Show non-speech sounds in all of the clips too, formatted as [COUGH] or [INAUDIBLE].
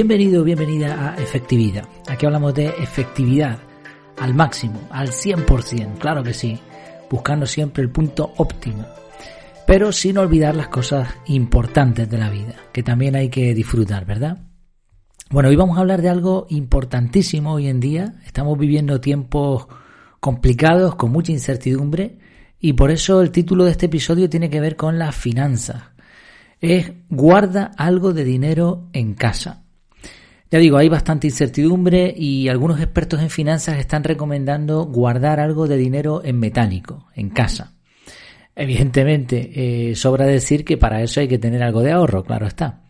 Bienvenido, bienvenida a Efectividad. Aquí hablamos de efectividad al máximo, al 100%, claro que sí, buscando siempre el punto óptimo, pero sin olvidar las cosas importantes de la vida, que también hay que disfrutar, ¿verdad? Bueno, hoy vamos a hablar de algo importantísimo hoy en día. Estamos viviendo tiempos complicados, con mucha incertidumbre, y por eso el título de este episodio tiene que ver con las finanzas. Es guarda algo de dinero en casa. Ya digo, hay bastante incertidumbre y algunos expertos en finanzas están recomendando guardar algo de dinero en metálico, en casa. Evidentemente, eh, sobra decir que para eso hay que tener algo de ahorro, claro está.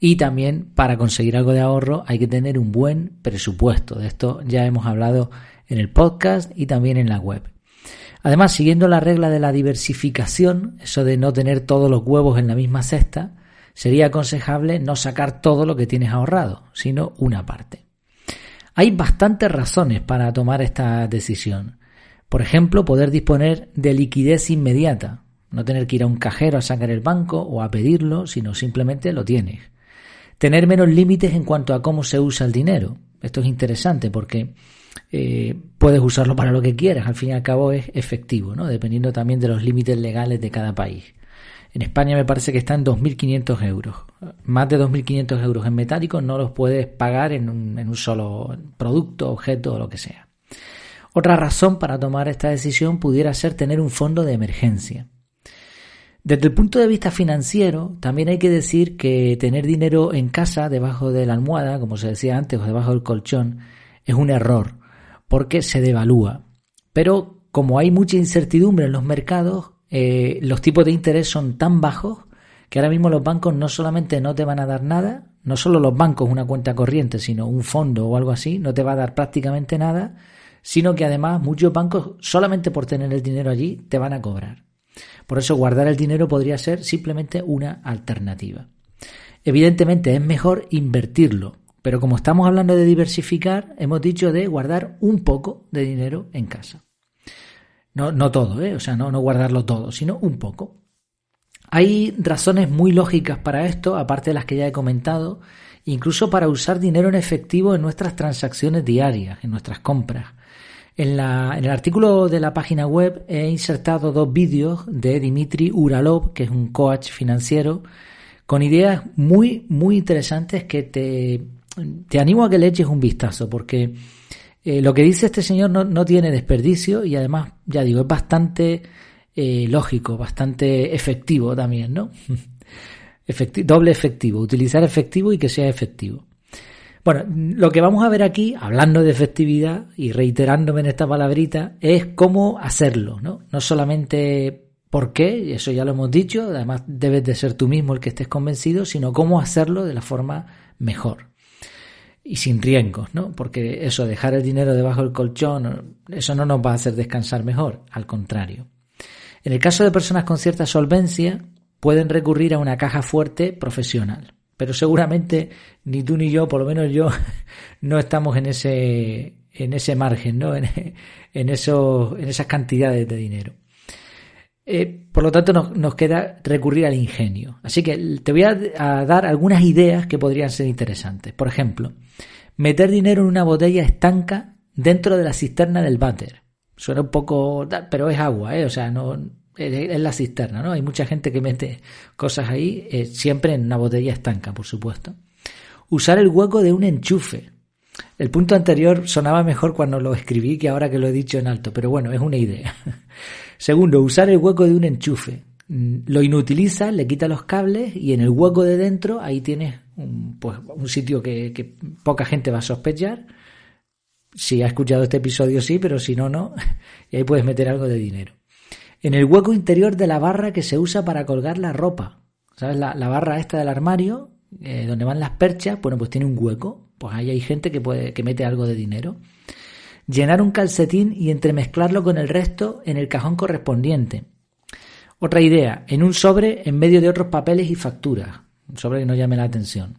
Y también para conseguir algo de ahorro hay que tener un buen presupuesto. De esto ya hemos hablado en el podcast y también en la web. Además, siguiendo la regla de la diversificación, eso de no tener todos los huevos en la misma cesta, sería aconsejable no sacar todo lo que tienes ahorrado, sino una parte. Hay bastantes razones para tomar esta decisión. Por ejemplo, poder disponer de liquidez inmediata, no tener que ir a un cajero a sacar el banco o a pedirlo, sino simplemente lo tienes. Tener menos límites en cuanto a cómo se usa el dinero. Esto es interesante porque eh, puedes usarlo para lo que quieras, al fin y al cabo es efectivo, ¿no? dependiendo también de los límites legales de cada país. En España me parece que está en 2.500 euros. Más de 2.500 euros en metálico no los puedes pagar en un, en un solo producto, objeto o lo que sea. Otra razón para tomar esta decisión pudiera ser tener un fondo de emergencia. Desde el punto de vista financiero, también hay que decir que tener dinero en casa, debajo de la almohada, como se decía antes, o debajo del colchón, es un error, porque se devalúa. Pero como hay mucha incertidumbre en los mercados, eh, los tipos de interés son tan bajos que ahora mismo los bancos no solamente no te van a dar nada, no solo los bancos una cuenta corriente, sino un fondo o algo así, no te va a dar prácticamente nada, sino que además muchos bancos solamente por tener el dinero allí te van a cobrar. Por eso guardar el dinero podría ser simplemente una alternativa. Evidentemente es mejor invertirlo, pero como estamos hablando de diversificar, hemos dicho de guardar un poco de dinero en casa. No, no todo, ¿eh? o sea, no, no guardarlo todo, sino un poco. Hay razones muy lógicas para esto, aparte de las que ya he comentado, incluso para usar dinero en efectivo en nuestras transacciones diarias, en nuestras compras. En, la, en el artículo de la página web he insertado dos vídeos de Dimitri Uralov, que es un coach financiero, con ideas muy, muy interesantes que te, te animo a que le eches un vistazo, porque eh, lo que dice este señor no, tiene desperdicio y además, ya digo, es bastante eh, lógico, bastante efectivo también, ¿no? [LAUGHS] doble efectivo, utilizar efectivo y que sea efectivo. Bueno, lo que vamos a ver aquí, hablando de efectividad y reiterándome en esta palabrita, es cómo hacerlo, ¿no? No solamente por qué, eso ya lo hemos dicho, además debes de ser tú mismo el que estés convencido, sino cómo hacerlo de la forma mejor y sin riesgos, ¿no? Porque eso, dejar el dinero debajo del colchón, eso no nos va a hacer descansar mejor, al contrario. En el caso de personas con cierta solvencia, pueden recurrir a una caja fuerte profesional. Pero seguramente ni tú ni yo, por lo menos yo, [LAUGHS] no estamos en ese, en ese margen, ¿no? En, en, eso, en esas cantidades de dinero. Eh, por lo tanto, nos, queda recurrir al ingenio. Así que te voy a, dar algunas ideas que podrían ser interesantes. Por ejemplo, meter dinero en una botella estanca dentro de la cisterna del váter. Suena un poco, pero es agua, ¿eh? O sea, es la cisterna, ¿no? Hay mucha gente que mete cosas ahí, eh, siempre en una botella estanca, por supuesto. Usar el hueco de un enchufe. El punto anterior sonaba mejor cuando lo escribí que ahora que lo he dicho en alto, pero bueno, es una idea. [LAUGHS] Segundo, usar el hueco de un enchufe. Mm, lo inutiliza, le quita los cables y en el hueco de dentro ahí tienes un, pues, un sitio que, poca gente va a sospechar. Si ha escuchado este episodio sí, pero si no, no. [LAUGHS] Y ahí puedes meter algo de dinero. En el hueco interior de la barra que se usa para colgar la ropa. ¿Sabes? La, barra esta del armario, eh, donde van las perchas, bueno, pues tiene un hueco. Pues ahí hay gente que, puede, que mete algo de dinero llenar un calcetín y entremezclarlo con el resto en el cajón correspondiente. Otra idea, en un sobre en medio de otros papeles y facturas, un sobre que no llame la atención.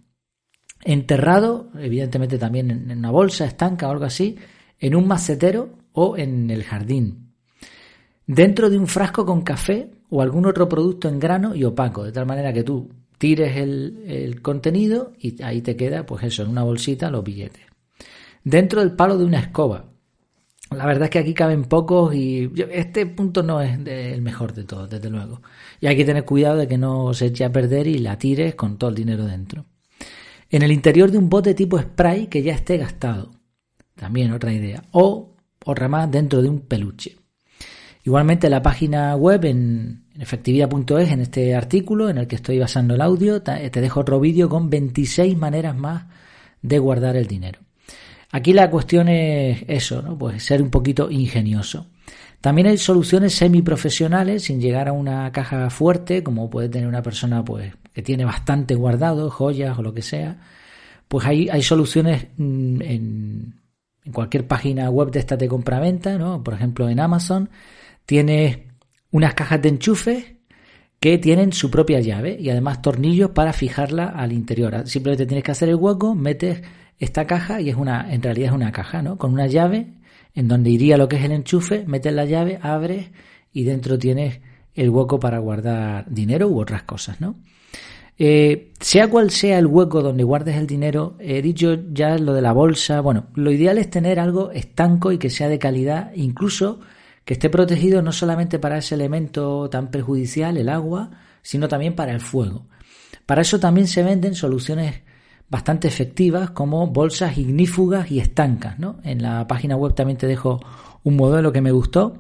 Enterrado, evidentemente también en una bolsa estanca o algo así, en un macetero o en el jardín. Dentro de un frasco con café o algún otro producto en grano y opaco, de tal manera que tú tires el, el contenido y ahí te queda, pues eso, en una bolsita los billetes. Dentro del palo de una escoba. La verdad es que aquí caben pocos y este punto no es el mejor de todos, desde luego. Y hay que tener cuidado de que no se eche a perder y la tires con todo el dinero dentro. En el interior de un bote tipo spray que ya esté gastado. También otra idea. O otra más dentro de un peluche. Igualmente la página web en, efectividad.es, en este artículo en el que estoy basando el audio, te dejo otro vídeo con 26 maneras más de guardar el dinero. Aquí la cuestión es eso, ¿no? Pues ser un poquito ingenioso. También hay soluciones semiprofesionales sin llegar a una caja fuerte, como puede tener una persona pues que tiene bastante guardado, joyas o lo que sea. Pues hay, hay soluciones mm, en, cualquier página web de esta de compraventa, ¿no? Por ejemplo, en Amazon tienes unas cajas de enchufe que tienen su propia llave y además tornillos para fijarla al interior. Simplemente tienes que hacer el hueco, metes esta caja y es una, en realidad es una caja, ¿no? Con una llave en donde iría lo que es el enchufe, metes la llave, abres y dentro tienes el hueco para guardar dinero u otras cosas, ¿no? Eh, sea cual sea el hueco donde guardes el dinero, he dicho ya lo de la bolsa, bueno, lo ideal es tener algo estanco y que sea de calidad, incluso que esté protegido no solamente para ese elemento tan perjudicial, el agua, sino también para el fuego. Para eso también se venden soluciones bastante efectivas como bolsas ignífugas y estancas. ¿no? En la página web también te dejo un modelo que me gustó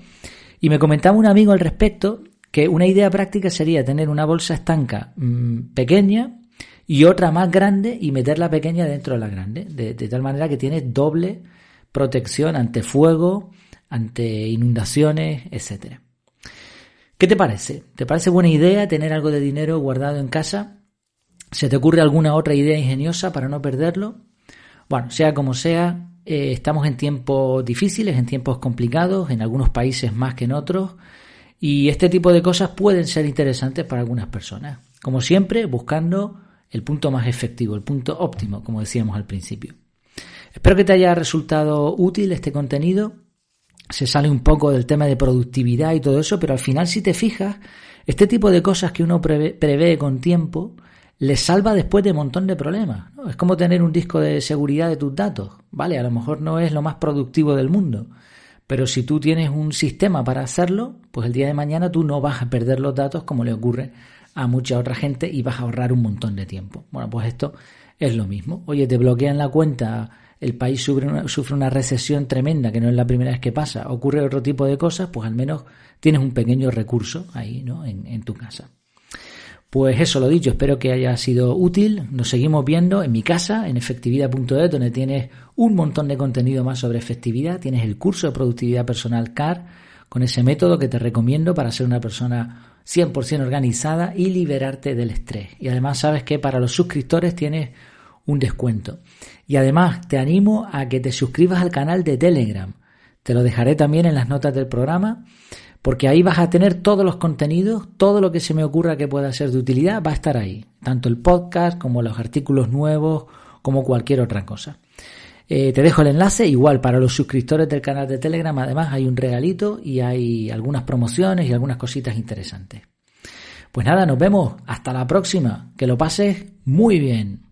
y me comentaba un amigo al respecto que una idea práctica sería tener una bolsa estanca mm, pequeña y otra más grande y meter la pequeña dentro de la grande, de, de tal manera que tienes doble protección ante fuego, ante inundaciones, etcétera. ¿Qué te parece? ¿Te parece buena idea tener algo de dinero guardado en casa? ¿Se te ocurre alguna otra idea ingeniosa para no perderlo? Bueno, sea como sea, eh, estamos en tiempos difíciles, en tiempos complicados, en algunos países más que en otros, y este tipo de cosas pueden ser interesantes para algunas personas. Como siempre, buscando el punto más efectivo, el punto óptimo, como decíamos al principio. Espero que te haya resultado útil este contenido. Se sale un poco del tema de productividad y todo eso, pero al final si te fijas, este tipo de cosas que uno prevé con tiempo, les salva después de un montón de problemas. Es como tener un disco de seguridad de tus datos. Vale, a lo mejor no es lo más productivo del mundo, pero si tú tienes un sistema para hacerlo, pues el día de mañana tú no vas a perder los datos como le ocurre a mucha otra gente y vas a ahorrar un montón de tiempo. Bueno, pues esto es lo mismo. Oye, te bloquean la cuenta, el país sufre una, sufre una recesión tremenda, que no es la primera vez que pasa, ocurre otro tipo de cosas, pues al menos tienes un pequeño recurso ahí, ¿no? En, en tu casa. Pues eso lo dicho, espero que haya sido útil. Nos seguimos viendo en mi casa, en efectividad.es, donde tienes un montón de contenido más sobre efectividad. Tienes el curso de productividad personal CAR, con ese método que te recomiendo para ser una persona 100% organizada y liberarte del estrés. Y además sabes que para los suscriptores tienes un descuento. Y además te animo a que te suscribas al canal de Telegram. Te lo dejaré también en las notas del programa porque ahí vas a tener todos los contenidos, todo lo que se me ocurra que pueda ser de utilidad va a estar ahí, tanto el podcast como los artículos nuevos, como cualquier otra cosa. Eh, te dejo el enlace, igual para los suscriptores del canal de Telegram, además hay un regalito y hay algunas promociones y algunas cositas interesantes. Pues nada, nos vemos, hasta la próxima, que lo pases muy bien.